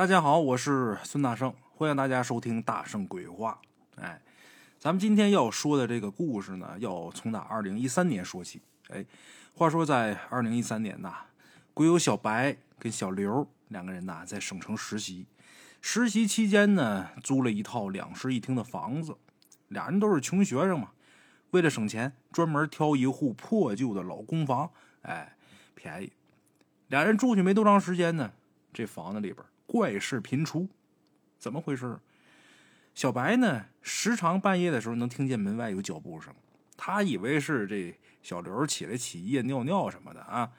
大家好，我是孙大圣，欢迎大家收听《大圣鬼话》。哎，咱们今天要说的这个故事呢，要从打二零一三年说起。哎，话说在二零一三年呐，鬼友小白跟小刘两个人呐，在省城实习。实习期间呢，租了一套两室一厅的房子。俩人都是穷学生嘛，为了省钱，专门挑一户破旧的老公房。哎，便宜。俩人住去没多长时间呢，这房子里边。怪事频出，怎么回事？小白呢，时常半夜的时候能听见门外有脚步声，他以为是这小刘起来起夜尿尿什么的啊。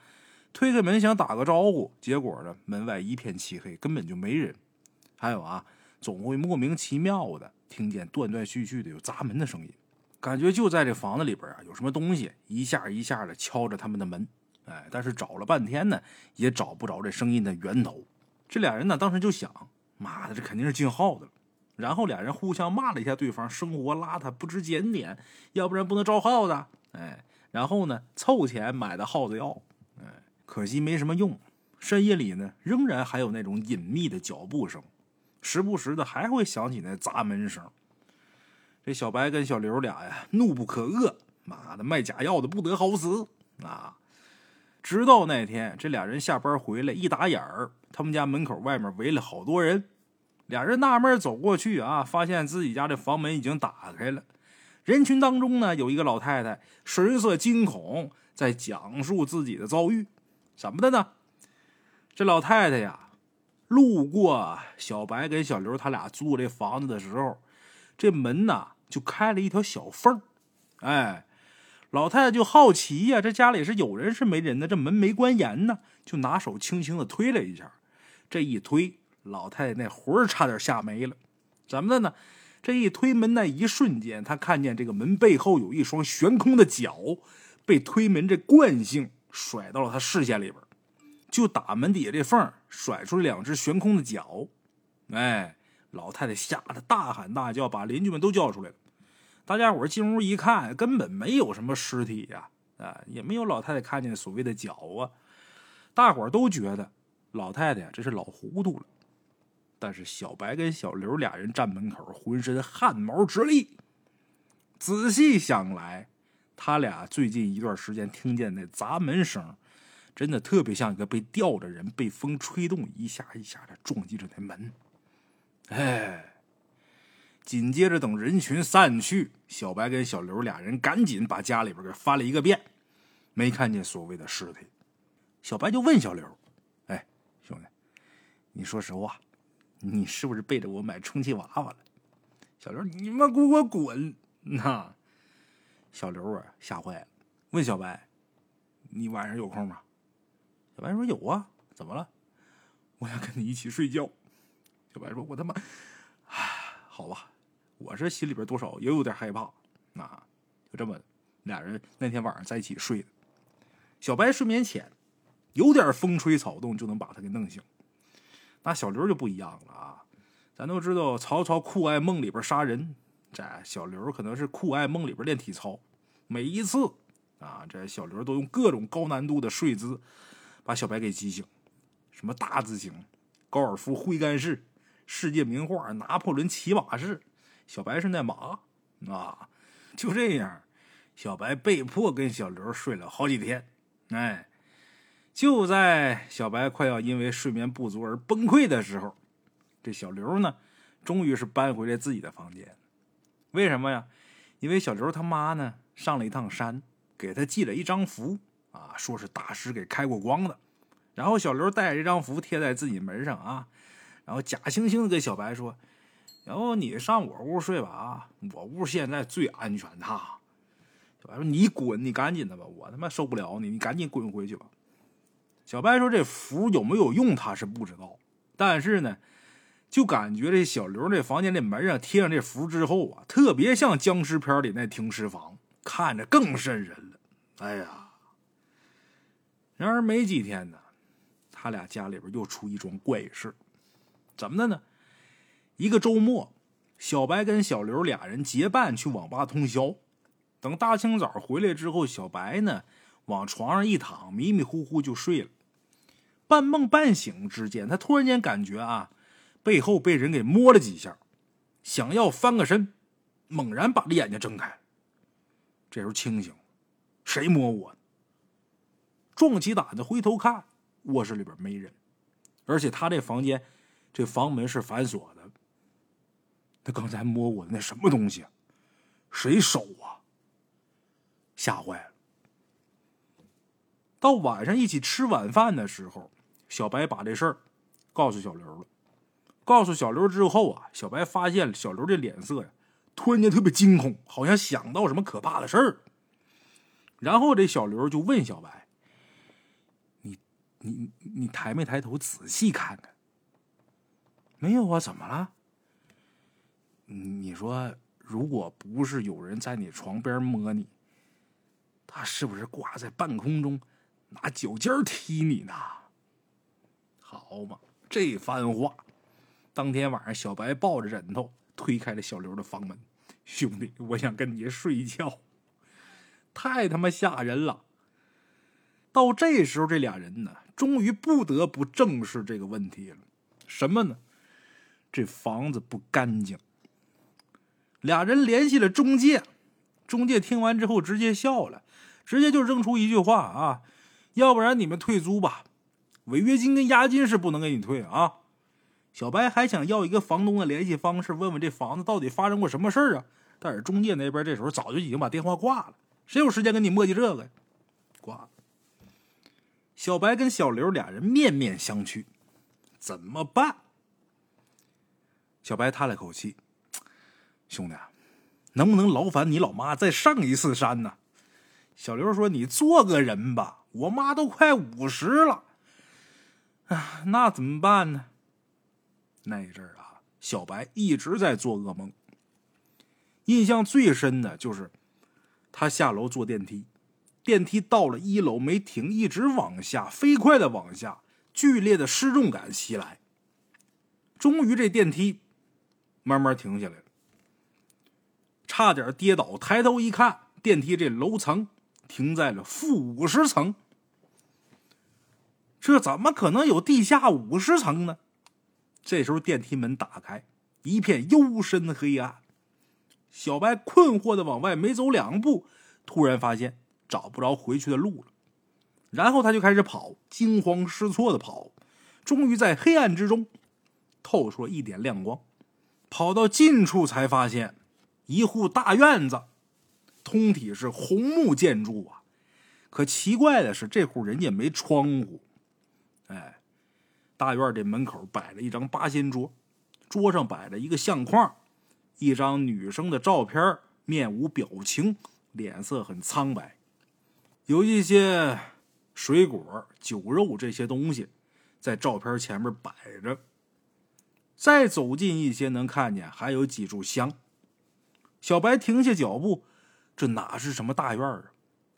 推开门想打个招呼，结果呢，门外一片漆黑，根本就没人。还有啊，总会莫名其妙的听见断断续续的有砸门的声音，感觉就在这房子里边啊，有什么东西一下一下的敲着他们的门。哎，但是找了半天呢，也找不着这声音的源头。这俩人呢，当时就想：妈的，这肯定是进耗子了。然后俩人互相骂了一下对方，生活邋遢，不知检点，要不然不能招耗子。哎，然后呢，凑钱买的耗子药。哎，可惜没什么用。深夜里呢，仍然还有那种隐秘的脚步声，时不时的还会响起那砸门声。这小白跟小刘俩呀，怒不可遏。妈的，卖假药的不得好死啊！直到那天，这俩人下班回来，一打眼儿，他们家门口外面围了好多人。俩人纳闷走过去啊，发现自己家的房门已经打开了。人群当中呢，有一个老太太，神色惊恐，在讲述自己的遭遇。怎么的呢？这老太太呀，路过小白跟小刘他俩租这房子的时候，这门呐就开了一条小缝哎。老太太就好奇呀，这家里是有人是没人呢？这门没关严呢，就拿手轻轻的推了一下。这一推，老太太那魂差点吓没了。怎么的呢？这一推门那一瞬间，她看见这个门背后有一双悬空的脚，被推门这惯性甩到了她视线里边，就打门底下这缝甩出了两只悬空的脚。哎，老太太吓得大喊大叫，把邻居们都叫出来了。大家伙进屋一看，根本没有什么尸体呀，啊，也没有老太太看见所谓的脚啊。大伙都觉得老太太，这是老糊涂了。但是小白跟小刘俩人站门口，浑身汗毛直立。仔细想来，他俩最近一段时间听见那砸门声，真的特别像一个被吊着人被风吹动，一下一下的撞击着那门。哎。紧接着，等人群散去，小白跟小刘俩人赶紧把家里边给翻了一个遍，没看见所谓的尸体。小白就问小刘：“哎，兄弟，你说实话，你是不是背着我买充气娃娃了？”小刘：“你妈给我滚！”那小刘啊，吓坏了，问小白：“你晚上有空吗？”小白说：“有啊，怎么了？我想跟你一起睡觉。”小白说：“我他妈……唉，好吧。”我这心里边多少也有点害怕，啊，就这么，俩人那天晚上在一起睡的。小白睡眠浅，有点风吹草动就能把他给弄醒。那小刘就不一样了啊，咱都知道曹操酷爱梦里边杀人，这小刘可能是酷爱梦里边练体操。每一次啊，这小刘都用各种高难度的睡姿把小白给激醒，什么大字型、高尔夫挥杆式、世界名画拿破仑骑马式。小白是那马啊，就这样，小白被迫跟小刘睡了好几天。哎，就在小白快要因为睡眠不足而崩溃的时候，这小刘呢，终于是搬回了自己的房间。为什么呀？因为小刘他妈呢上了一趟山，给他寄了一张符啊，说是大师给开过光的。然后小刘带着这张符贴在自己门上啊，然后假惺惺的跟小白说。然后你上我屋睡吧啊！我屋现在最安全。的小白说：“你滚，你赶紧的吧，我他妈受不了你，你赶紧滚回去吧。”小白说：“这符有没有用，他是不知道，但是呢，就感觉这小刘这房间这门上贴上这符之后啊，特别像僵尸片里那停尸房，看着更瘆人了。哎呀！然而没几天呢，他俩家里边又出一桩怪事，怎么的呢？一个周末，小白跟小刘俩人结伴去网吧通宵。等大清早回来之后，小白呢往床上一躺，迷迷糊糊就睡了。半梦半醒之间，他突然间感觉啊，背后被人给摸了几下，想要翻个身，猛然把这眼睛睁开。这时候清醒，谁摸我？壮起胆子回头看，卧室里边没人，而且他这房间这房门是反锁。他刚才摸我的那什么东西？谁手啊？吓坏了。到晚上一起吃晚饭的时候，小白把这事儿告诉小刘了。告诉小刘之后啊，小白发现小刘这脸色呀，突然间特别惊恐，好像想到什么可怕的事儿。然后这小刘就问小白：“你、你、你抬没抬头仔细看看？”“没有啊，怎么了？”“你说，如果不是有人在你床边摸你，他是不是挂在半空中拿脚尖踢你呢？”好嘛，这番话。当天晚上，小白抱着枕头推开了小刘的房门。兄弟，我想跟你睡觉，太他妈吓人了。到这时候，这俩人呢，终于不得不正视这个问题了。什么呢？这房子不干净。俩人联系了中介，中介听完之后直接笑了，直接就扔出一句话啊：“要不然你们退租吧，违约金跟押金是不能给你退啊。”小白还想要一个房东的联系方式，问问这房子到底发生过什么事啊？但是中介那边这时候早就已经把电话挂了，谁有时间跟你磨叽这个呀？挂了。小白跟小刘俩人面面相觑，怎么办？小白叹了口气：“兄弟，能不能劳烦你老妈再上一次山呢？”小刘说：“你做个人吧，我妈都快五十了，啊，那怎么办呢？”那一阵儿啊，小白一直在做噩梦。印象最深的就是他下楼坐电梯，电梯到了一楼没停，一直往下，飞快的往下，剧烈的失重感袭来。终于这电梯慢慢停下来，差点跌倒。抬头一看，电梯这楼层停在了负五十层。这怎么可能有地下五十层呢？这时候电梯门打开，一片幽深的黑暗。小白困惑的往外没走两步，突然发现找不着回去的路了。然后他就开始跑，惊慌失措的跑。终于在黑暗之中透出了一点亮光。跑到近处才发现，一户大院子，通体是红木建筑啊。可奇怪的是，这户人家没窗户。哎。大院这门口摆了一张八仙桌，桌上摆着一个相框，一张女生的照片，面无表情，脸色很苍白，有一些水果、酒肉这些东西在照片前面摆着。再走近一些，能看见还有几炷香。小白停下脚步，这哪是什么大院啊？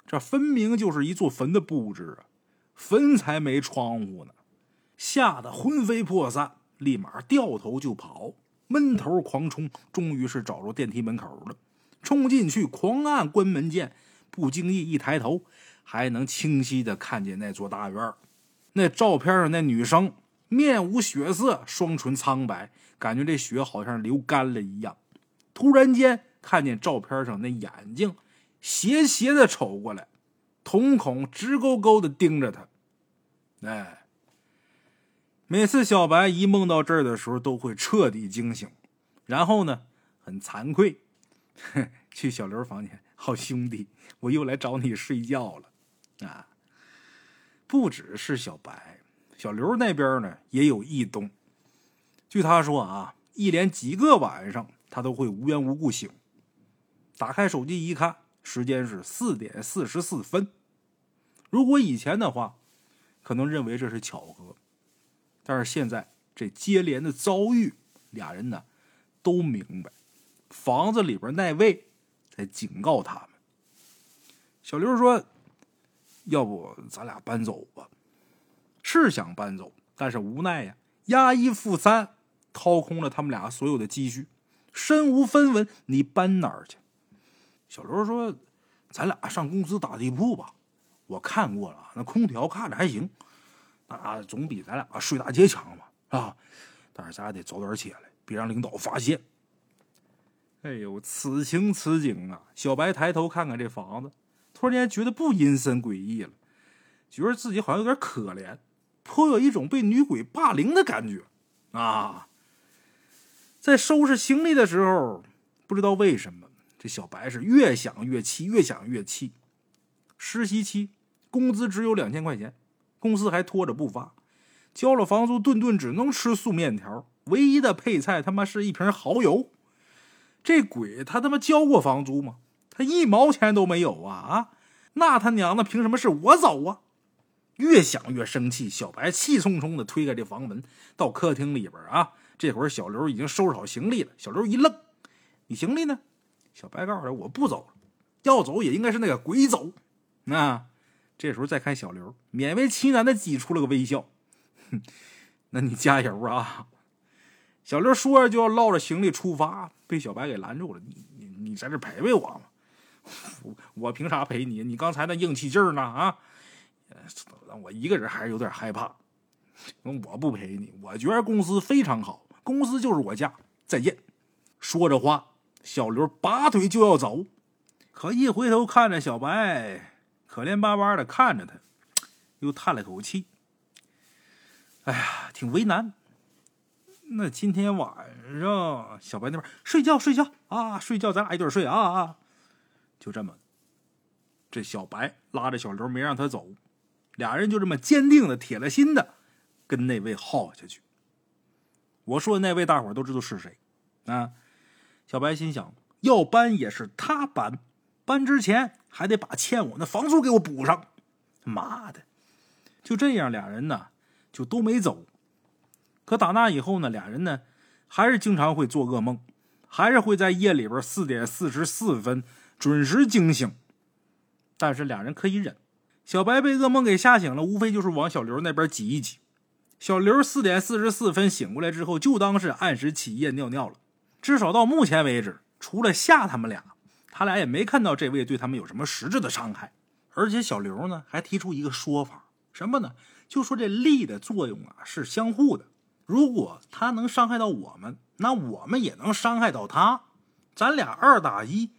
这分明就是一座坟的布置啊！坟才没窗户呢。吓得魂飞魄散，立马掉头就跑，闷头狂冲，终于是找着电梯门口了。冲进去，狂按关门键，不经意一抬头，还能清晰的看见那座大院。那照片上那女生面无血色，双唇苍白，感觉这血好像流干了一样。突然间看见照片上那眼睛斜斜的瞅过来，瞳孔直勾勾的盯着他，哎。每次小白一梦到这儿的时候，都会彻底惊醒，然后呢，很惭愧，去小刘房间。好兄弟，我又来找你睡觉了，啊！不只是小白，小刘那边呢也有异动。据他说啊，一连几个晚上，他都会无缘无故醒。打开手机一看，时间是四点四十四分。如果以前的话，可能认为这是巧合。但是现在这接连的遭遇，俩人呢都明白，房子里边那位在警告他们。小刘说：“要不咱俩搬走吧？”是想搬走，但是无奈呀，押一付三，掏空了他们俩所有的积蓄，身无分文，你搬哪儿去？小刘说：“咱俩上公司打地铺吧，我看过了，那空调看着还行。”啊，总比咱俩睡大街强嘛，啊！但是咱俩得早点起来，别让领导发现。哎呦，此情此景啊！小白抬头看看这房子，突然间觉得不阴森诡异了，觉得自己好像有点可怜，颇有一种被女鬼霸凌的感觉啊！在收拾行李的时候，不知道为什么，这小白是越想越气，越想越气。实习期，工资只有两千块钱，公司还拖着不发，交了房租，顿顿只能吃素面条，唯一的配菜他妈是一瓶蚝油。这鬼他他妈交过房租吗？他一毛钱都没有啊啊！那他娘的凭什么是我走啊？越想越生气，小白气冲冲的推开这房门，到客厅里边啊。这会儿小刘已经收拾好行李了。小刘一愣：“你行李呢？”小白告诉他：“我不走，要走也应该是那个鬼走。”那这时候再看小刘，勉为其难的挤出了个微笑：“哼，那你加油啊！”小刘说着就要捞着行李出发，被小白给拦住了：“你你你在这陪陪我吗？我 我凭啥陪你？你刚才那硬气劲儿呢？啊，我一个人还是有点害怕。我不陪你，我觉得公司非常好。”公司就是我家，再见。说着话，小刘拔腿就要走，可一回头看着小白，可怜巴巴的看着他，又叹了口气。哎呀，挺为难。那今天晚上，小白那边睡觉睡觉啊，睡觉，咱俩一对睡啊啊。就这么，这小白拉着小刘没让他走，俩人就这么坚定的、铁了心的跟那位耗下去。我说的那位，大伙都知道是谁，啊？小白心想，要搬也是他搬，搬之前还得把欠我那房租给我补上。妈的！就这样，俩人呢就都没走。可打那以后呢，俩人呢还是经常会做噩梦，还是会在夜里边四点四十四分准时惊醒。但是俩人可以忍。小白被噩梦给吓醒了，无非就是往小刘那边挤一挤。小刘四点四十四分醒过来之后，就当是按时起夜尿尿了。至少到目前为止，除了吓他们俩，他俩也没看到这位对他们有什么实质的伤害。而且小刘呢，还提出一个说法，什么呢？就说这力的作用啊是相互的。如果他能伤害到我们，那我们也能伤害到他。咱俩二打一，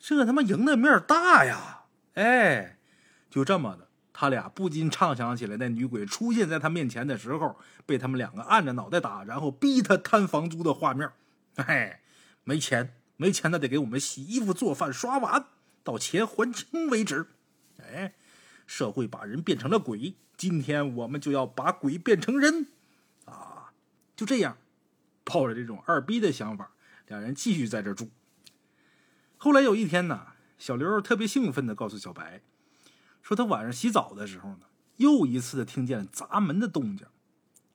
这他妈赢的面大呀！哎，就这么的。他俩不禁畅想起来，那女鬼出现在他面前的时候，被他们两个按着脑袋打，然后逼他摊房租的画面。哎，没钱，没钱，那得给我们洗衣服、做饭、刷碗，到钱还清为止。哎，社会把人变成了鬼，今天我们就要把鬼变成人。啊，就这样，抱着这种二逼的想法，两人继续在这住。后来有一天呢，小刘特别兴奋的告诉小白。说他晚上洗澡的时候呢，又一次的听见砸门的动静。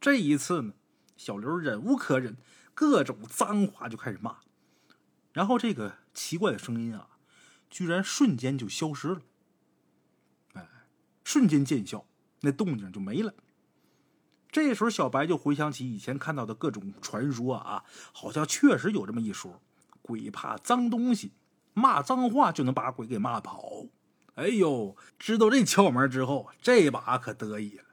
这一次呢，小刘忍无可忍，各种脏话就开始骂。然后这个奇怪的声音啊，居然瞬间就消失了。哎，瞬间见效，那动静就没了。这时候小白就回想起以前看到的各种传说啊，好像确实有这么一说：鬼怕脏东西，骂脏话就能把鬼给骂跑。哎呦，知道这窍门之后，这把可得意了。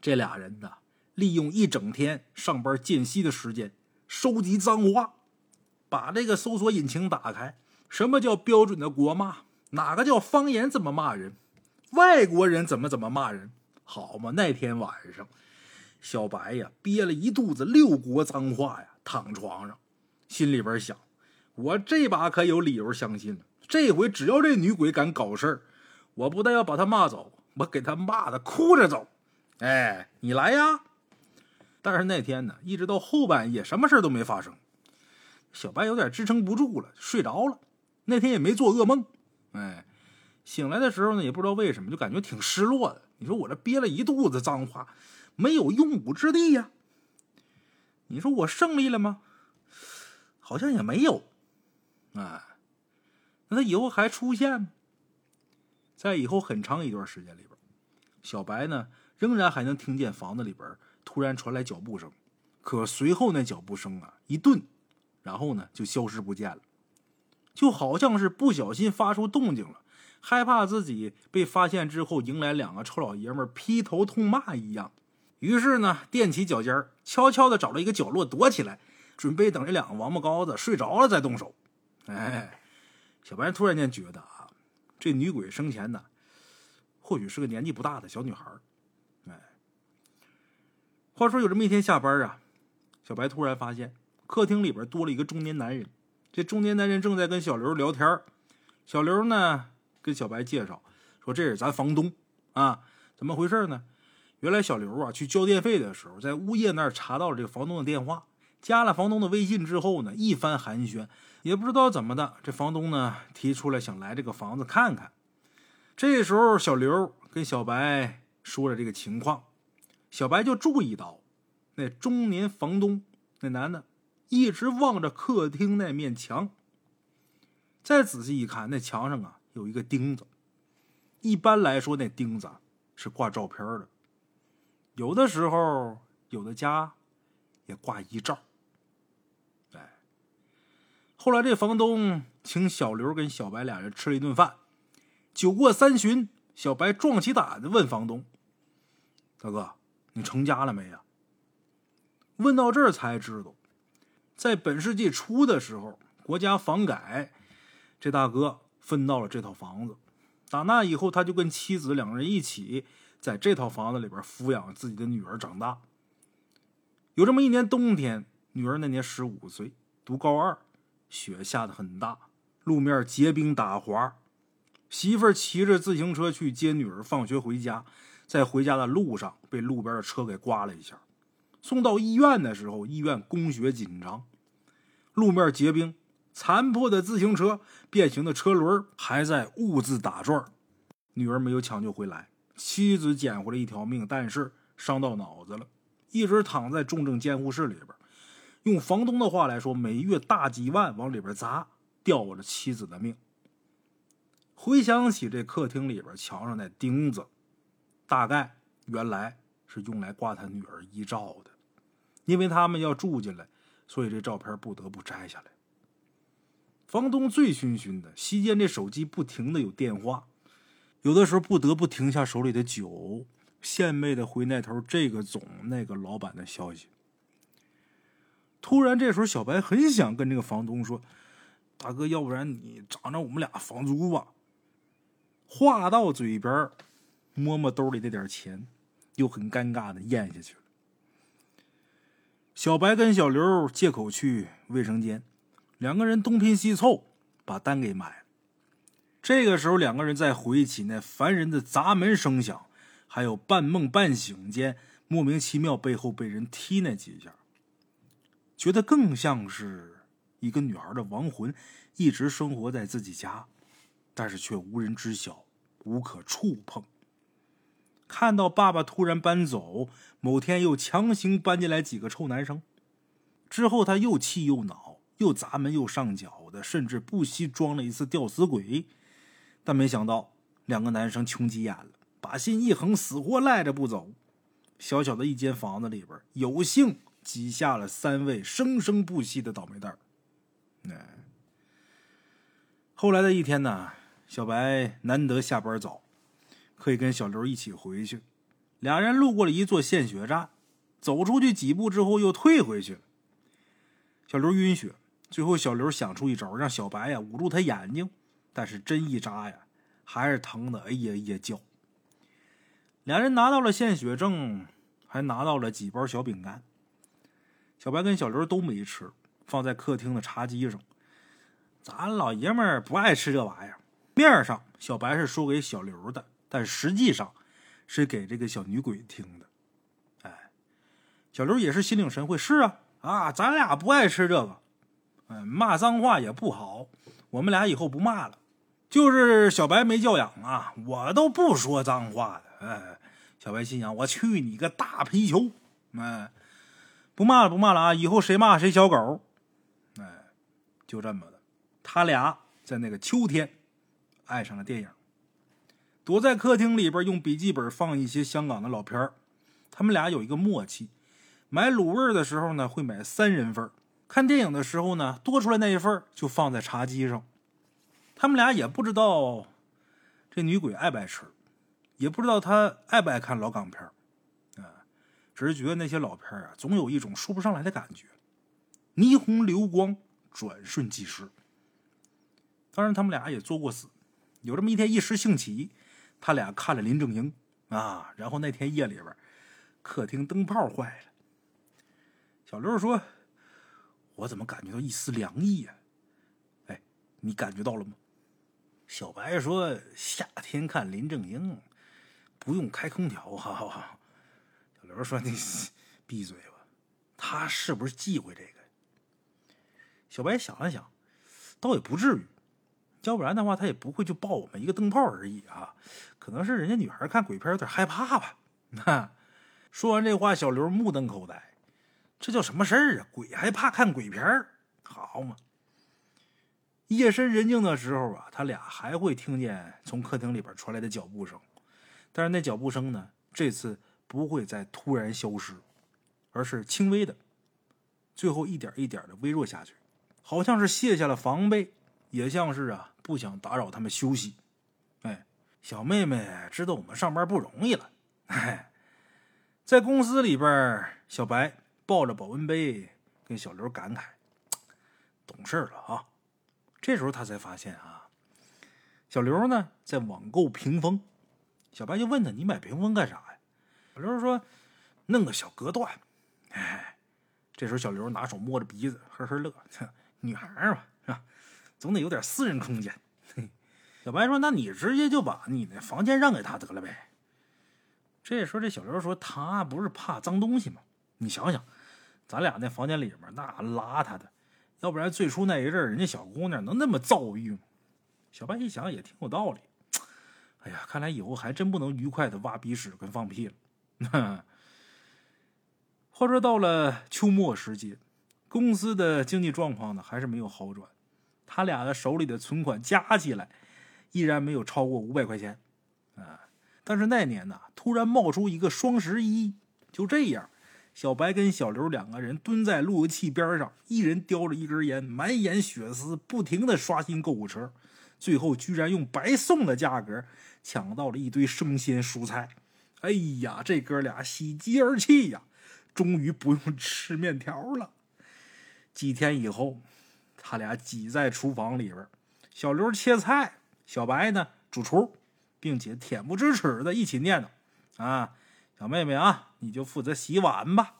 这俩人呢，利用一整天上班间隙的时间，收集脏话，把这个搜索引擎打开。什么叫标准的国骂？哪个叫方言？怎么骂人？外国人怎么怎么骂人？好嘛，那天晚上，小白呀憋了一肚子六国脏话呀，躺床上，心里边想：我这把可有理由相信了。这回只要这女鬼敢搞事儿。我不但要把她骂走，我给她骂的哭着走。哎，你来呀！但是那天呢，一直到后半夜，什么事都没发生。小白有点支撑不住了，睡着了。那天也没做噩梦。哎，醒来的时候呢，也不知道为什么，就感觉挺失落的。你说我这憋了一肚子脏话，没有用武之地呀？你说我胜利了吗？好像也没有。哎，那他以后还出现吗？在以后很长一段时间里边，小白呢仍然还能听见房子里边突然传来脚步声，可随后那脚步声啊一顿，然后呢就消失不见了，就好像是不小心发出动静了，害怕自己被发现之后迎来两个臭老爷们劈头痛骂一样。于是呢，踮起脚尖悄悄的找了一个角落躲起来，准备等这两个王八羔子睡着了再动手。哎，小白突然间觉得啊，这女鬼生前呢，或许是个年纪不大的小女孩。话说有这么一天下班啊，小白突然发现客厅里边多了一个中年男人。这中年男人正在跟小刘聊天小刘呢跟小白介绍说：“这是咱房东啊，怎么回事呢？原来小刘啊去交电费的时候，在物业那儿查到了这个房东的电话，加了房东的微信之后呢，一番寒暄，也不知道怎么的，这房东呢提出来想来这个房子看看。这时候小刘跟小白说了这个情况，小白就注意到那中年房东那男的。”一直望着客厅那面墙。再仔细一看，那墙上啊有一个钉子。一般来说，那钉子是挂照片的。有的时候，有的家也挂遗照。哎，后来这房东请小刘跟小白俩人吃了一顿饭。酒过三巡，小白壮起胆子问房东：“大哥，你成家了没呀？”问到这儿才知道。在本世纪初的时候，国家房改，这大哥分到了这套房子。打那以后，他就跟妻子两个人一起在这套房子里边抚养自己的女儿长大。有这么一年冬天，女儿那年十五岁，读高二，雪下的很大，路面结冰打滑。媳妇儿骑着自行车去接女儿放学回家，在回家的路上被路边的车给刮了一下。送到医院的时候，医院供血紧张。路面结冰，残破的自行车、变形的车轮还在兀自打转。女儿没有抢救回来，妻子捡回了一条命，但是伤到脑子了，一直躺在重症监护室里边。用房东的话来说，每月大几万往里边砸，吊着妻子的命。回想起这客厅里边墙上那钉子，大概原来是用来挂他女儿遗照的，因为他们要住进来。所以这照片不得不摘下来。房东醉醺醺的，席间这手机不停的有电话，有的时候不得不停下手里的酒，献媚的回那头这个总那个老板的消息。突然这时候，小白很想跟这个房东说：“大哥，要不然你涨涨我们俩房租吧。”话到嘴边，摸摸兜里那点钱，又很尴尬的咽下去了。小白跟小刘借口去卫生间，两个人东拼西凑把单给买了。这个时候，两个人在回忆起那烦人的砸门声响，还有半梦半醒间莫名其妙背后被人踢那几下，觉得更像是一个女孩的亡魂一直生活在自己家，但是却无人知晓，无可触碰。看到爸爸突然搬走，某天又强行搬进来几个臭男生，之后他又气又恼，又砸门又上脚的，甚至不惜装了一次吊死鬼。但没想到两个男生穷急眼了，把心一横，死活赖着不走。小小的一间房子里边，有幸挤下了三位生生不息的倒霉蛋。哎，后来的一天呢，小白难得下班早。可以跟小刘一起回去。俩人路过了一座献血站，走出去几步之后又退回去了。小刘晕血，最后小刘想出一招，让小白呀捂住他眼睛，但是针一扎呀，还是疼的哎呀呀叫。两人拿到了献血证，还拿到了几包小饼干。小白跟小刘都没吃，放在客厅的茶几上。咱老爷们儿不爱吃这玩意儿。面上小白是说给小刘的。但实际上，是给这个小女鬼听的。哎，小刘也是心领神会。是啊，啊，咱俩不爱吃这个，嗯，骂脏话也不好。我们俩以后不骂了。就是小白没教养啊，我都不说脏话的。哎，小白心想：我去你个大皮球！哎，不骂了，不骂了啊！以后谁骂谁小狗。哎，就这么的，他俩在那个秋天爱上了电影。躲在客厅里边，用笔记本放一些香港的老片儿。他们俩有一个默契：买卤味的时候呢，会买三人份；看电影的时候呢，多出来那一份就放在茶几上。他们俩也不知道这女鬼爱不爱吃，也不知道她爱不爱看老港片啊。只是觉得那些老片啊，总有一种说不上来的感觉，霓虹流光，转瞬即逝。当然，他们俩也作过死。有这么一天，一时兴起，他俩看了林正英啊。然后那天夜里边，客厅灯泡坏了。小刘说：“我怎么感觉到一丝凉意呀？”哎，你感觉到了吗？小白说：“夏天看林正英，不用开空调。”哈哈。小刘说：“你闭嘴吧，他是不是忌讳这个？”小白想了想，倒也不至于。要不然的话，他也不会就爆我们一个灯泡而已啊！可能是人家女孩看鬼片有点害怕吧。那说完这话，小刘目瞪口呆，这叫什么事儿啊？鬼还怕看鬼片好嘛！夜深人静的时候啊，他俩还会听见从客厅里边传来的脚步声，但是那脚步声呢，这次不会再突然消失，而是轻微的，最后一点一点的微弱下去，好像是卸下了防备。也像是啊，不想打扰他们休息。小妹妹知道我们上班不容易了。哎，在公司里边，小白抱着保温杯跟小刘感慨：“懂事了啊！”这时候他才发现啊，小刘呢在网购屏风。小白就问他：“你买屏风干啥呀？”小刘说：“弄个小隔断。”哎，这时候小刘拿手摸着鼻子，呵呵乐：“女孩嘛是吧。”总得有点私人空间。小白说：“那你直接就把你的房间让给他得了呗。”这时候，这小刘说：“他不是怕脏东西吗？你想想，咱俩那房间里面那邋遢的，要不然最初那一阵人家小姑娘能那么躁郁吗？”小白一想也挺有道理。哎呀，看来以后还真不能愉快的挖鼻屎跟放屁了。话说到了秋末时节，公司的经济状况呢还是没有好转。他俩的手里的存款加起来，依然没有超过五百块钱，啊！但是那年呢，突然冒出一个双十一，就这样，小白跟小刘两个人蹲在路由器边上，一人叼着一根烟，满眼血丝，不停的刷新购物车，最后居然用白送的价格抢到了一堆生鲜蔬菜。哎呀，这哥俩喜极而泣呀，终于不用吃面条了。几天以后。他俩挤在厨房里边，小刘切菜，小白呢主厨，并且恬不知耻的一起念叨：“啊，小妹妹啊，你就负责洗碗吧。”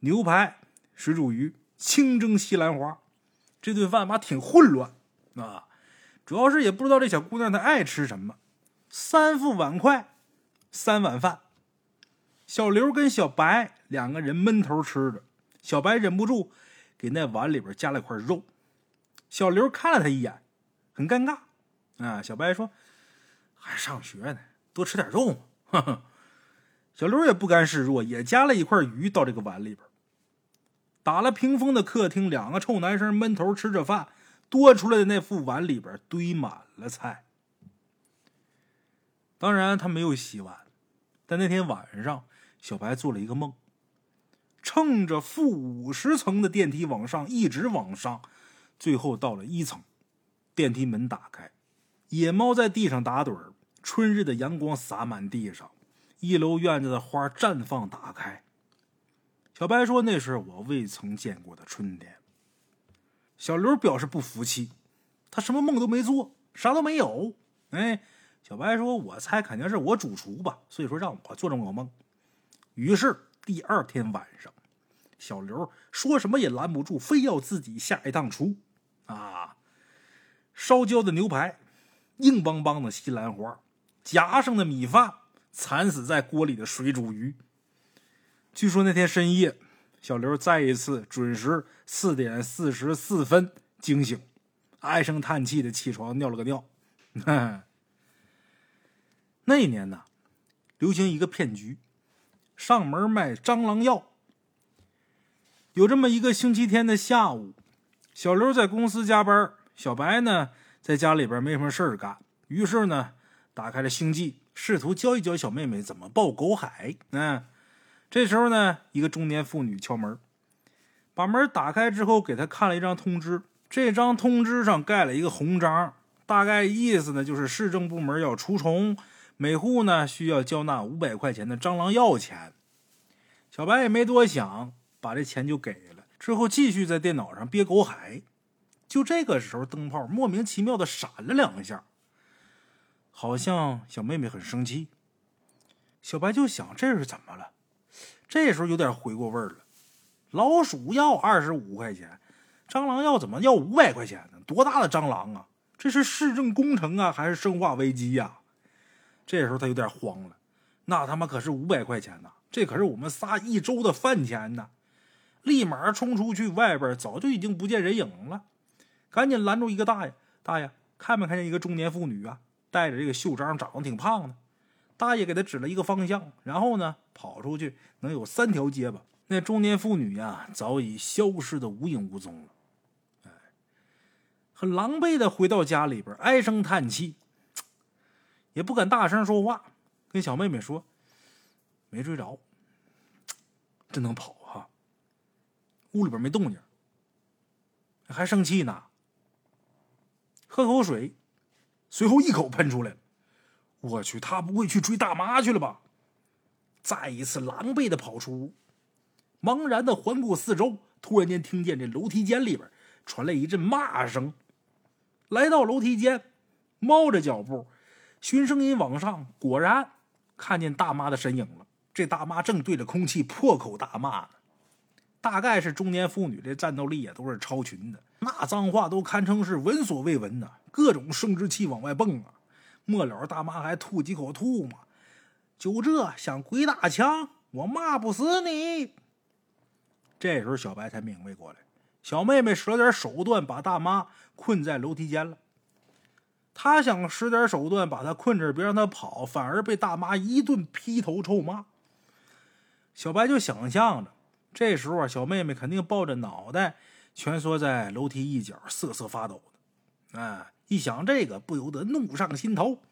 牛排、水煮鱼、清蒸西兰花，这顿饭吧挺混乱啊，主要是也不知道这小姑娘她爱吃什么。三副碗筷，三碗饭，小刘跟小白两个人闷头吃着，小白忍不住。给那碗里边加了块肉，小刘看了他一眼，很尴尬。啊，小白说：“还上学呢，多吃点肉嘛。”小刘也不甘示弱，也加了一块鱼到这个碗里边。打了屏风的客厅，两个臭男生闷头吃着饭，多出来的那副碗里边堆满了菜。当然，他没有洗碗，但那天晚上，小白做了一个梦。乘着负五十层的电梯往上，一直往上，最后到了一层。电梯门打开，野猫在地上打盹。春日的阳光洒满地上，一楼院子的花绽放打开。小白说：“那是我未曾见过的春天。”小刘表示不服气，他什么梦都没做，啥都没有。哎，小白说：“我猜肯定是我主厨吧，所以说让我做这么个梦。”于是第二天晚上。小刘说什么也拦不住，非要自己下一趟厨，啊！烧焦的牛排，硬邦邦的西兰花，夹上的米饭，惨死在锅里的水煮鱼。据说那天深夜，小刘再一次准时四点四十四分惊醒，唉声叹气的起床尿了个尿。那一年呢，流行一个骗局，上门卖蟑螂药。有这么一个星期天的下午，小刘在公司加班，小白呢在家里边没什么事儿干，于是呢打开了星际，试图教一教小妹妹怎么抱狗海。嗯，这时候呢，一个中年妇女敲门，把门打开之后，给他看了一张通知。这张通知上盖了一个红章，大概意思呢就是市政部门要除虫，每户呢需要交纳五百块钱的蟑螂药钱。小白也没多想，把这钱就给了。之后继续在电脑上憋狗海。就这个时候，灯泡莫名其妙的闪了两下，好像小妹妹很生气。小白就想这是怎么了？这时候有点回过味儿了。老鼠要二十五块钱，蟑螂要怎么要五百块钱呢？多大的蟑螂啊？这是市政工程啊，还是生化危机呀？这时候他有点慌了。那他妈可是五百块钱呐！这可是我们仨一周的饭钱呢！立马冲出去，外边早就已经不见人影了。赶紧拦住一个大爷，大爷看没看见一个中年妇女啊？带着这个袖章，长得挺胖的。大爷给他指了一个方向，然后呢，跑出去能有三条街吧。那中年妇女呀，早已消失的无影无踪了。哎，很狼狈的回到家里边，唉声叹气，也不敢大声说话，跟小妹妹说：“没追着，真能跑哈。”屋里边没动静，还生气呢。喝口水，随后一口喷出来了。我去，他不会去追大妈去了吧？再一次狼狈的跑出屋，茫然的环顾四周，突然间听见这楼梯间里边传来一阵骂声。来到楼梯间，猫着脚步，循声音往上，果然看见大妈的身影了。这大妈正对着空气破口大骂呢。大概是中年妇女这战斗力也都是超群的，那脏话都堪称是闻所未闻呐，各种生殖器往外蹦啊。末了，大妈还吐几口吐沫，就这想鬼打墙，我骂不死你。这时候小白才明白过来，小妹妹使了点手段，把大妈困在楼梯间了。他想使点手段把她困着，别让她跑，反而被大妈一顿劈头臭骂。小白就想象着，这时候啊，小妹妹肯定抱着脑袋蜷缩在楼梯一角，瑟瑟发抖的，哎。一想这个，不由得怒上心头。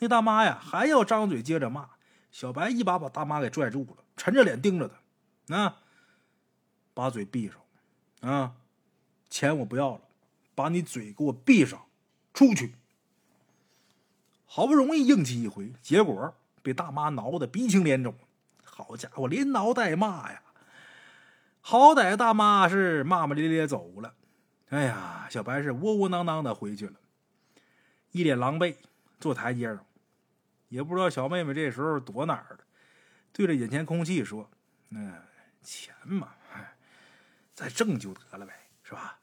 那大妈呀，还要张嘴接着骂。小白一把把大妈给拽住了，沉着脸盯着他：“啊，把嘴闭上！啊，钱我不要了，把你嘴给我闭上！出去！”好不容易硬气一回，结果被大妈挠得鼻青脸肿。好家伙，连挠带骂呀！好歹大妈是骂骂咧咧走了。哎呀，小白是窝窝囊囊的回去了。一脸狼狈，坐台阶上，也不知道小妹妹这时候躲哪儿了，对着眼前空气说：“嗯，钱嘛，再挣就得了呗，是吧？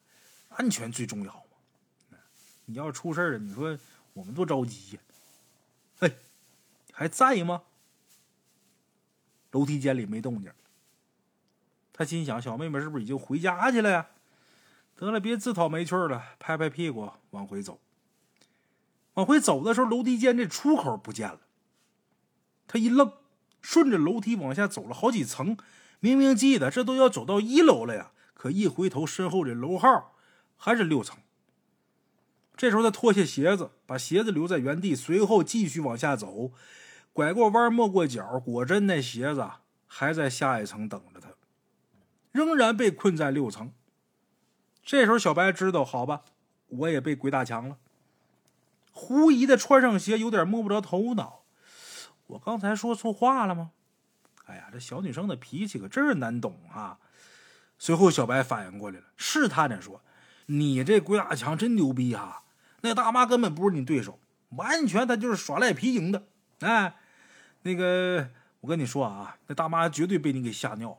安全最重要嘛。你要出事了，你说我们多着急呀？哎，还在吗？”楼梯间里没动静，他心想：小妹妹是不是已经回家去了呀？得了，别自讨没趣了，拍拍屁股往回走。往回走的时候，楼梯间这出口不见了。他一愣，顺着楼梯往下走了好几层，明明记得这都要走到一楼了呀，可一回头，身后这楼号还是六层。这时候他脱下鞋子，把鞋子留在原地，随后继续往下走，拐过弯，没过脚，果真那鞋子还在下一层等着他，仍然被困在六层。这时候小白知道，好吧，我也被鬼打墙了。狐疑的穿上鞋，有点摸不着头脑。我刚才说错话了吗？哎呀，这小女生的脾气可真是难懂啊！随后，小白反应过来了，试探着说：“你这鬼打墙真牛逼哈！那大妈根本不是你对手，完全她就是耍赖皮赢的。哎，那个，我跟你说啊，那大妈绝对被你给吓尿了。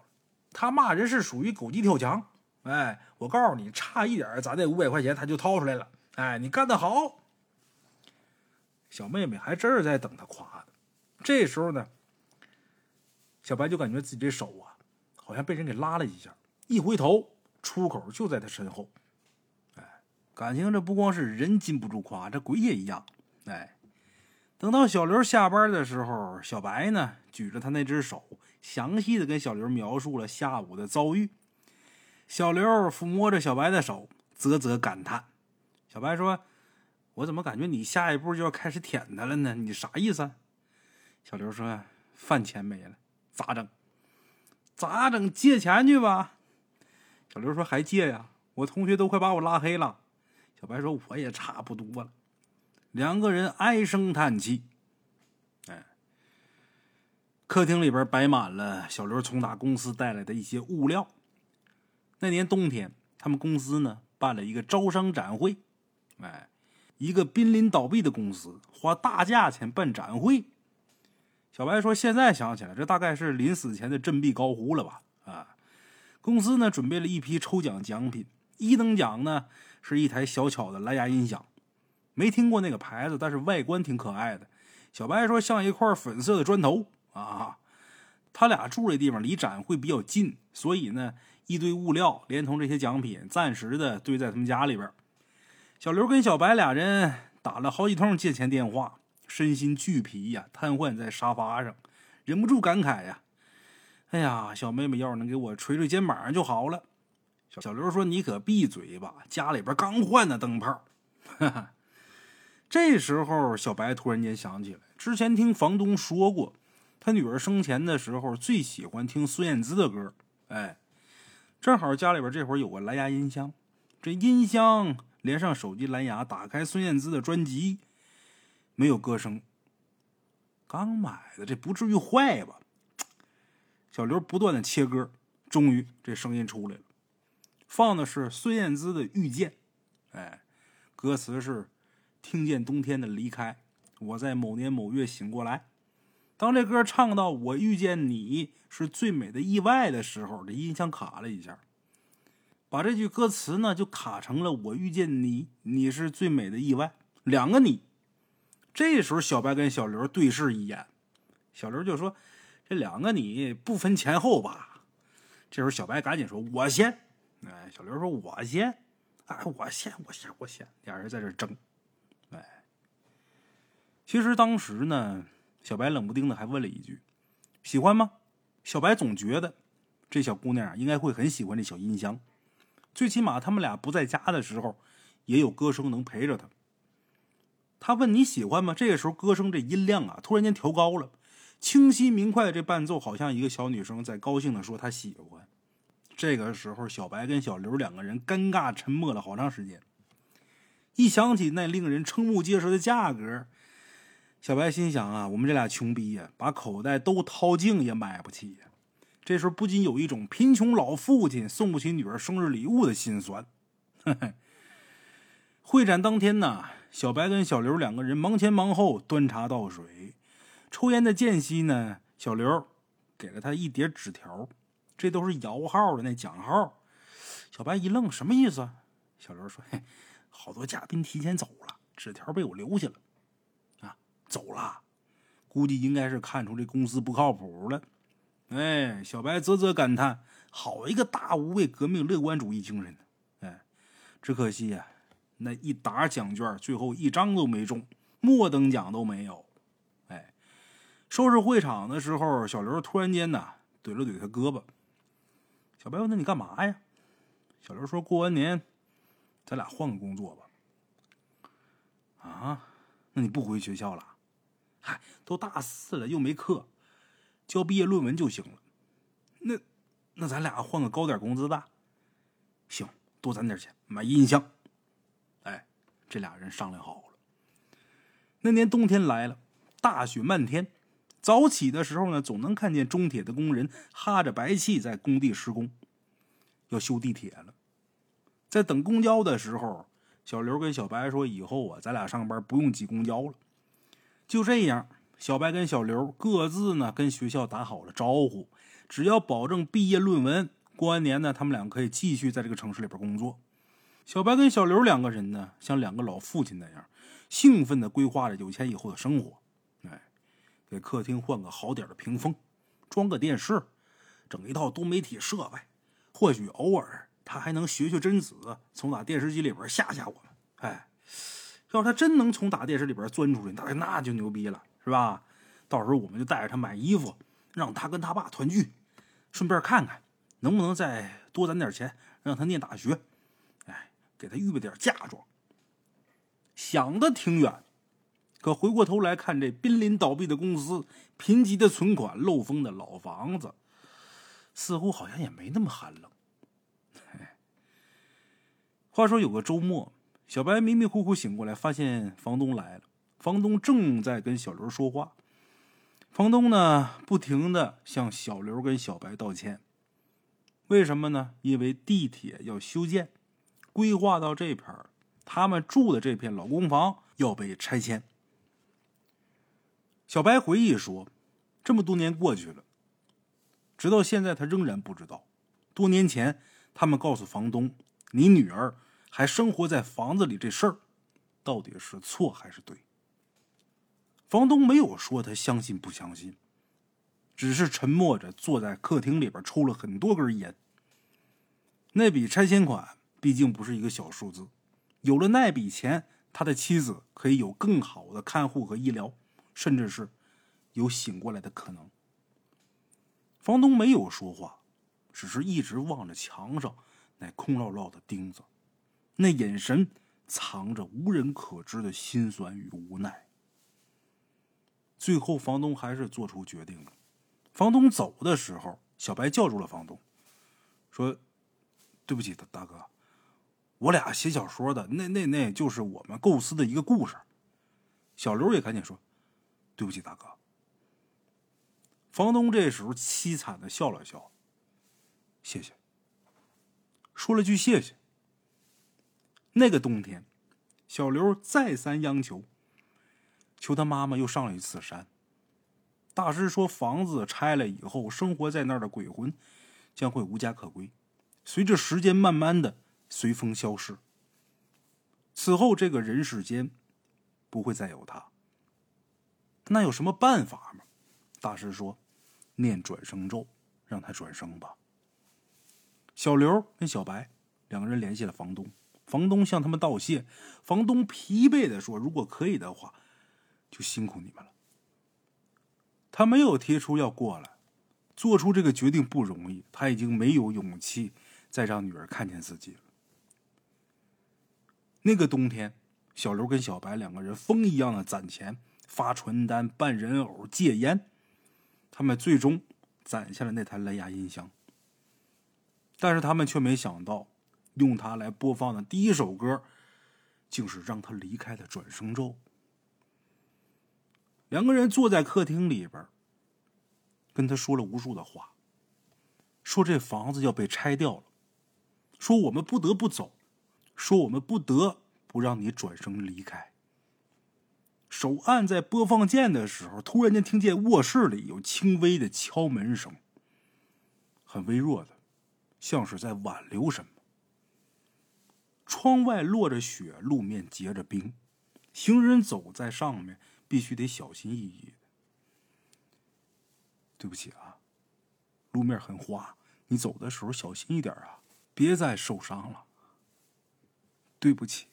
他骂人是属于狗急跳墙。哎，我告诉你，差一点，咱这五百块钱他就掏出来了。哎，你干得好！”小妹妹还真是在等他夸的。这时候呢，小白就感觉自己这手啊，好像被人给拉了一下。一回头，出口就在他身后。哎，感情这不光是人禁不住夸，这鬼也一样。哎，等到小刘下班的时候，小白呢举着他那只手，详细的跟小刘描述了下午的遭遇。小刘抚摸着小白的手，啧啧感叹。小白说。我怎么感觉你下一步就要开始舔他了呢？你啥意思？小刘说：“饭钱没了，咋整？咋整？借钱去吧。”小刘说：“还借呀？我同学都快把我拉黑了。”小白说：“我也差不多了。”两个人唉声叹气。客厅里边摆满了小刘从打公司带来的一些物料。那年冬天，他们公司呢办了一个招商展会，哎，一个濒临倒闭的公司花大价钱办展会。小白说：“现在想起来，这大概是临死前的振臂高呼了吧？”啊，公司呢准备了一批抽奖奖品，一等奖呢是一台小巧的蓝牙音响，没听过那个牌子，但是外观挺可爱的。小白说：“像一块粉色的砖头啊。”他俩住的地方离展会比较近，所以呢，一堆物料连同这些奖品暂时的堆在他们家里边。小刘跟小白俩人打了好几通借钱电话。身心俱疲呀，瘫痪在沙发上，忍不住感慨呀：“哎呀，小妹妹要是能给我捶捶肩膀就好了。”小刘说：“你可闭嘴吧，家里边刚换的灯泡。”哈哈这时候，小白突然间想起来，之前听房东说过，他女儿生前的时候最喜欢听孙燕姿的歌。哎，正好家里边这会儿有个蓝牙音箱，这音箱连上手机蓝牙，打开孙燕姿的专辑。没有歌声。刚买的，这不至于坏吧？小刘不断的切歌，终于这声音出来了，放的是孙燕姿的《遇见》。哎，歌词是：听见冬天的离开，我在某年某月醒过来。当这歌唱到“我遇见你是最美的意外”的时候，这音箱卡了一下，把这句歌词呢就卡成了“我遇见你，你是最美的意外”，两个你。这时候，小白跟小刘对视一眼，小刘就说：“这两个你不分前后吧？”这时候，小白赶紧说：“我先。”哎，小刘说：“我先。”哎，我先，我先，我先。俩人在这争。哎，其实当时呢，小白冷不丁的还问了一句：“喜欢吗？”小白总觉得这小姑娘应该会很喜欢这小音箱，最起码他们俩不在家的时候，也有歌声能陪着她。他问你喜欢吗？这个时候，歌声这音量啊，突然间调高了，清晰明快的这伴奏，好像一个小女生在高兴的说她喜欢。这个时候，小白跟小刘两个人尴尬沉默了好长时间。一想起那令人瞠目结舌的价格，小白心想啊，我们这俩穷逼呀，把口袋都掏净也买不起呀。这时候不禁有一种贫穷老父亲送不起女儿生日礼物的心酸。会展当天呢。小白跟小刘两个人忙前忙后端茶倒水，抽烟的间隙呢，小刘给了他一叠纸条，这都是摇号的那奖号。小白一愣，什么意思？小刘说：“嘿，好多嘉宾提前走了，纸条被我留下了。走了，估计应该是看出这公司不靠谱了。”哎，小白啧啧感叹：“好一个大无畏革命乐观主义精神！”哎，只可惜呀。那一沓奖券，最后一张都没中，末等奖都没有。哎，收拾会场的时候，小刘突然间呢，怼了怼他胳膊。小白问：“那你干嘛呀？”小刘说：“过完年，咱俩换个工作吧。”啊？那你不回学校了？嗨，都大四了，又没课，交毕业论文就行了。那，那咱俩换个高点工资的。行，多攒点钱买音箱。这俩人商量好了。那年冬天来了，大雪漫天。早起的时候呢，总能看见中铁的工人哈着白气在工地施工，要修地铁了。在等公交的时候，小刘跟小白说：“以后啊，咱俩上班不用挤公交了。”就这样，小白跟小刘各自呢跟学校打好了招呼，只要保证毕业论文，过完年呢，他们俩可以继续在这个城市里边工作。小白跟小刘两个人呢，像两个老父亲那样，兴奋的规划着有钱以后的生活。哎，给客厅换个好点的屏风，装个电视，整一套多媒体设备。或许偶尔他还能学学贞子，从打电视机里边吓吓我们。哎，要是他真能从打电视里边钻出来，那那就牛逼了，是吧？到时候我们就带着他买衣服，让他跟他爸团聚，顺便看看能不能再多攒点钱，让他念大学。哎给他预备点嫁妆，想的挺远，可回过头来看这濒临倒闭的公司、贫瘠的存款、漏风的老房子，似乎好像也没那么寒冷。话说有个周末，小白迷迷糊糊醒过来，发现房东来了。房东正在跟小刘说话。房东呢，不停的向小刘跟小白道歉。为什么呢？因为地铁要修建，规划到这片儿，他们住的这片老公房要被拆迁。小白回忆说：“这么多年过去了，直到现在，他仍然不知道，多年前他们告诉房东，你女儿还生活在房子里这事儿，到底是错还是对？”房东没有说他相信不相信，只是沉默着坐在客厅里边抽了很多根烟。那笔拆迁款毕竟不是一个小数字，有了那笔钱，他的妻子可以有更好的看护和医疗，甚至是有醒过来的可能。房东没有说话，只是一直望着墙上那空落落的钉子，那眼神藏着无人可知的心酸与无奈。最后，房东还是做出决定了。房东走的时候，小白叫住了房东，说：“对不起，大大哥，我俩写小说的，那那那就是我们构思的一个故事。”小刘也赶紧说：“对不起，大哥。”房东这时候凄惨的笑了笑，谢谢，说了句谢谢。那个冬天，小刘再三央求。求他妈妈又上了一次山。大师说，房子拆了以后，生活在那儿的鬼魂将会无家可归，随着时间慢慢的随风消逝。此后，这个人世间不会再有他。那有什么办法吗？大师说，念转生咒，让他转生吧。小刘跟小白两个人联系了房东，房东向他们道谢。房东疲惫的说：“如果可以的话。”就辛苦你们了。他没有提出要过来，做出这个决定不容易。他已经没有勇气再让女儿看见自己了。那个冬天，小刘跟小白两个人疯一样的攒钱、发传单、办人偶、戒烟。他们最终攒下了那台蓝牙音箱，但是他们却没想到，用它来播放的第一首歌，竟是让他离开的转生咒。两个人坐在客厅里边，跟他说了无数的话，说这房子要被拆掉了，说我们不得不走，说我们不得不让你转身离开。手按在播放键的时候，突然间听见卧室里有轻微的敲门声，很微弱的，像是在挽留什么。窗外落着雪，路面结着冰，行人走在上面。必须得小心翼翼。对不起啊，路面很滑，你走的时候小心一点啊，别再受伤了。对不起。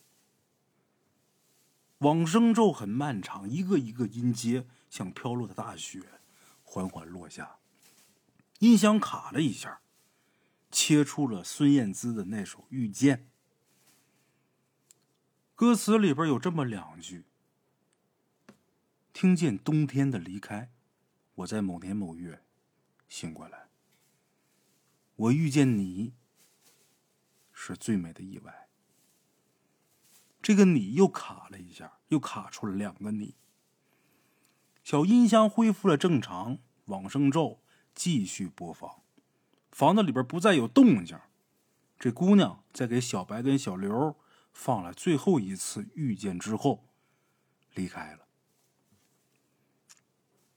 往生咒很漫长，一个一个音阶像飘落的大雪，缓缓落下。音响卡了一下，切出了孙燕姿的那首《遇见》。歌词里边有这么两句。听见冬天的离开，我在某年某月醒过来。我遇见你，是最美的意外。这个你又卡了一下，又卡出了两个你。小音箱恢复了正常，往生咒继续播放。房子里边不再有动静。这姑娘在给小白跟小刘放了最后一次遇见之后，离开了。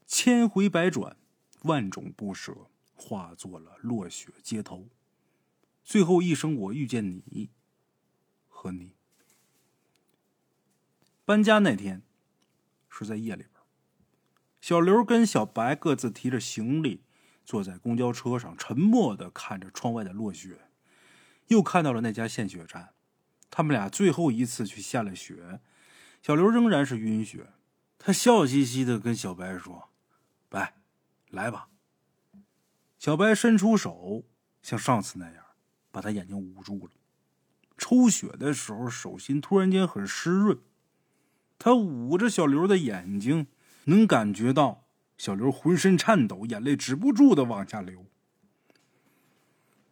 千回百转，万种不舍，化作了落雪街头。最后一声，我遇见你和你。搬家那天是在夜里边，小刘跟小白各自提着行李，坐在公交车上，沉默的看着窗外的落雪，又看到了那家献血站。他们俩最后一次去下了雪，小刘仍然是晕血，他笑嘻嘻的跟小白说。白，来吧。小白伸出手，像上次那样，把他眼睛捂住了。抽血的时候，手心突然间很湿润。他捂着小刘的眼睛，能感觉到小刘浑身颤抖，眼泪止不住的往下流。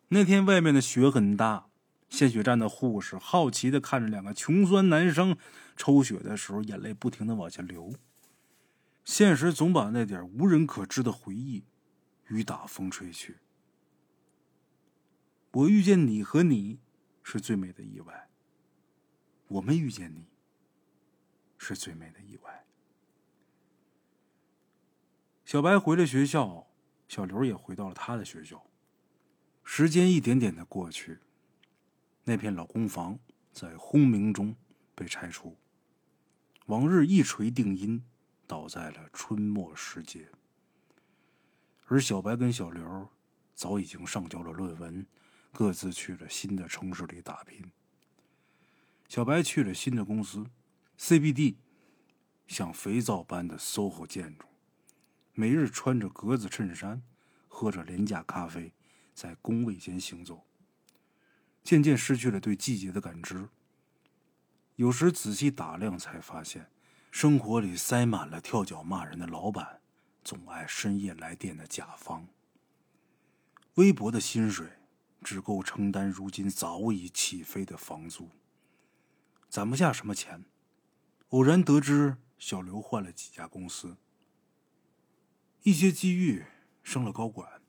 那天外面的雪很大，献血站的护士好奇的看着两个穷酸男生抽血的时候，眼泪不停的往下流。现实总把那点无人可知的回忆雨打风吹去。我遇见你和你是最美的意外，我们遇见你是最美的意外。小白回了学校，小刘也回到了他的学校。时间一点点的过去，那片老公房在轰鸣中被拆除，往日一锤定音，倒在了春末时节。而小白跟小刘早已经上交了论文。各自去了新的城市里打拼。小白去了新的公司，CBD，像肥皂般的 SOHO 建筑，每日穿着格子衬衫，喝着廉价咖啡，在工位间行走。渐渐失去了对季节的感知。有时仔细打量，才发现生活里塞满了跳脚骂人的老板，总爱深夜来电的甲方。微薄的薪水。只够承担如今早已起飞的房租，攒不下什么钱。偶然得知小刘换了几家公司，一些机遇升了高管，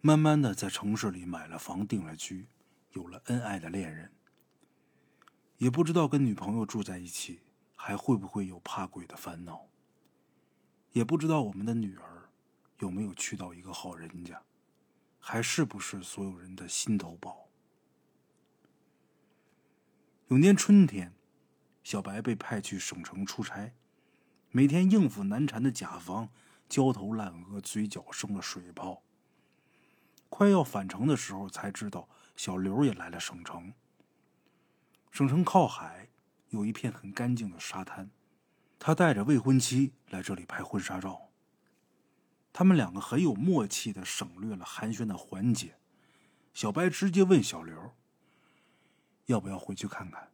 慢慢的在城市里买了房定了居，有了恩爱的恋人。也不知道跟女朋友住在一起还会不会有怕鬼的烦恼。也不知道我们的女儿有没有娶到一个好人家。还是不是所有人的心头宝？有年春天，小白被派去省城出差，每天应付难缠的甲方，焦头烂额，嘴角生了水泡。快要返程的时候，才知道小刘也来了省城。省城靠海，有一片很干净的沙滩，他带着未婚妻来这里拍婚纱照。他们两个很有默契的省略了寒暄的环节，小白直接问小刘：“要不要回去看看？”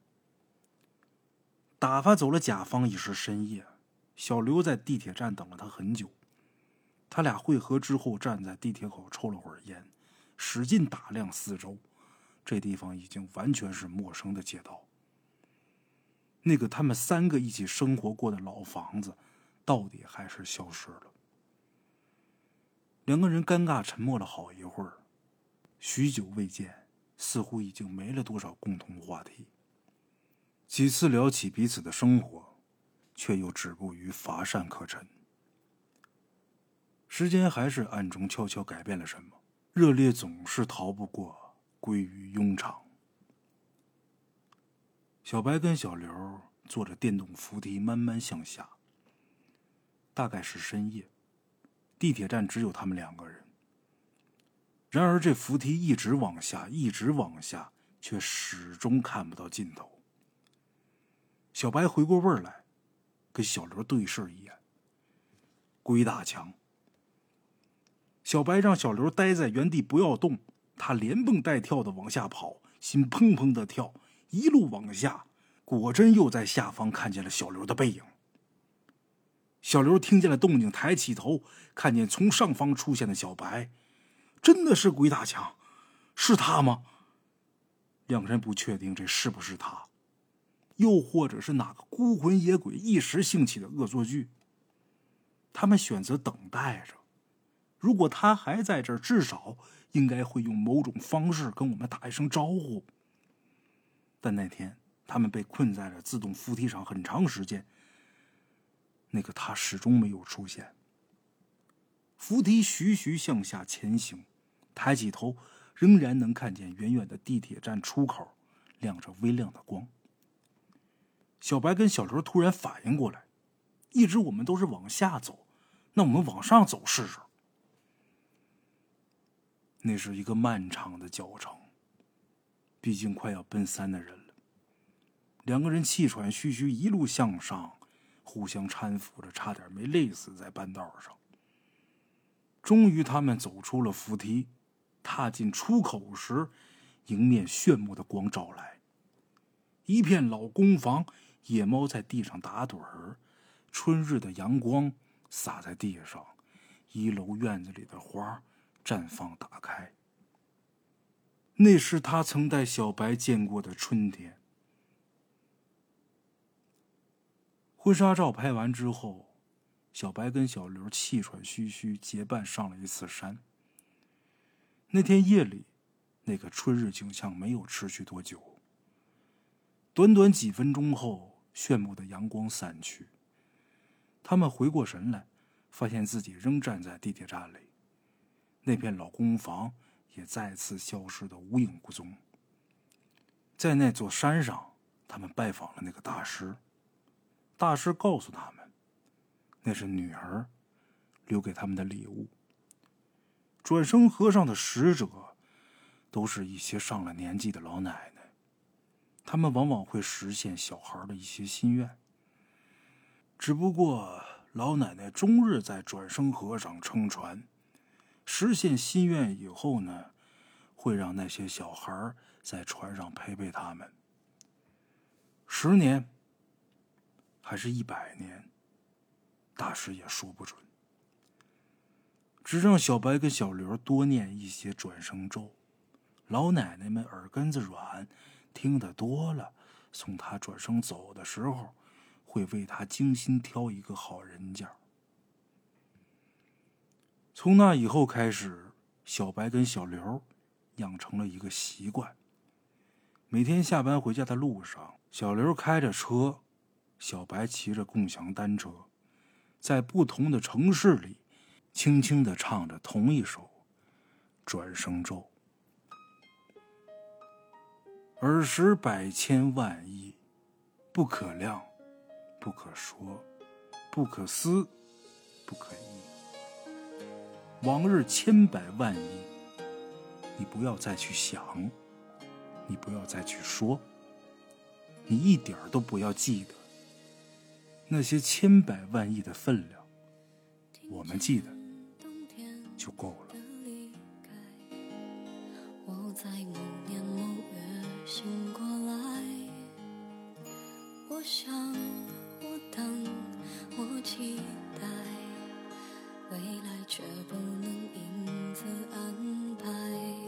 打发走了甲方已是深夜，小刘在地铁站等了他很久。他俩会合之后，站在地铁口抽了会儿烟，使劲打量四周。这地方已经完全是陌生的街道。那个他们三个一起生活过的老房子，到底还是消失了。两个人尴尬沉默了好一会儿，许久未见，似乎已经没了多少共同话题。几次聊起彼此的生活，却又止步于乏善可陈。时间还是暗中悄悄改变了什么，热烈总是逃不过归于庸常。小白跟小刘坐着电动扶梯慢慢向下，大概是深夜。地铁站只有他们两个人。然而，这扶梯一直往下，一直往下，却始终看不到尽头。小白回过味儿来，跟小刘对视一眼。鬼打墙！小白让小刘待在原地不要动，他连蹦带跳的往下跑，心砰砰的跳，一路往下，果真又在下方看见了小刘的背影。小刘听见了动静，抬起头，看见从上方出现的小白，真的是鬼打墙，是他吗？两人不确定这是不是他，又或者是哪个孤魂野鬼一时兴起的恶作剧。他们选择等待着，如果他还在这儿，至少应该会用某种方式跟我们打一声招呼。但那天他们被困在了自动扶梯上很长时间。那个他始终没有出现。扶梯徐徐向下前行，抬起头，仍然能看见远远的地铁站出口亮着微亮的光。小白跟小刘突然反应过来，一直我们都是往下走，那我们往上走试试。那是一个漫长的脚程，毕竟快要奔三的人了。两个人气喘吁吁，一路向上。互相搀扶着，差点没累死在半道上。终于，他们走出了扶梯，踏进出口时，迎面炫目的光照来。一片老公房，野猫在地上打盹儿，春日的阳光洒在地上，一楼院子里的花绽放打开。那是他曾带小白见过的春天。婚纱照拍完之后，小白跟小刘气喘吁吁结伴上了一次山。那天夜里，那个春日景象没有持续多久。短短几分钟后，炫目的阳光散去。他们回过神来，发现自己仍站在地铁站里，那片老公房也再次消失的无影无踪。在那座山上，他们拜访了那个大师。大师告诉他们，那是女儿留给他们的礼物。转生和尚的使者，都是一些上了年纪的老奶奶。他们往往会实现小孩的一些心愿。只不过老奶奶终日在转生和尚撑船，实现心愿以后呢，会让那些小孩在船上陪陪他们。十年，还是一百年，大师也说不准。只让小白跟小刘多念一些转生咒，老奶奶们耳根子软。听得多了，送他转生走的时候，会为他精心挑一个好人家。从那以后开始，小白跟小刘养成了一个习惯：每天下班回家的路上，小刘开着车，小白骑着共享单车，在不同的城市里，轻轻的唱着同一首转生咒。尔时百千万亿，不可量，不可说，不可思，不可议。往日千百万亿，你不要再去想，你不要再去说，你一点都不要记得那些千百万亿的分量，我们记得就够了。我想，我等，我期待，未来却不能因此安排。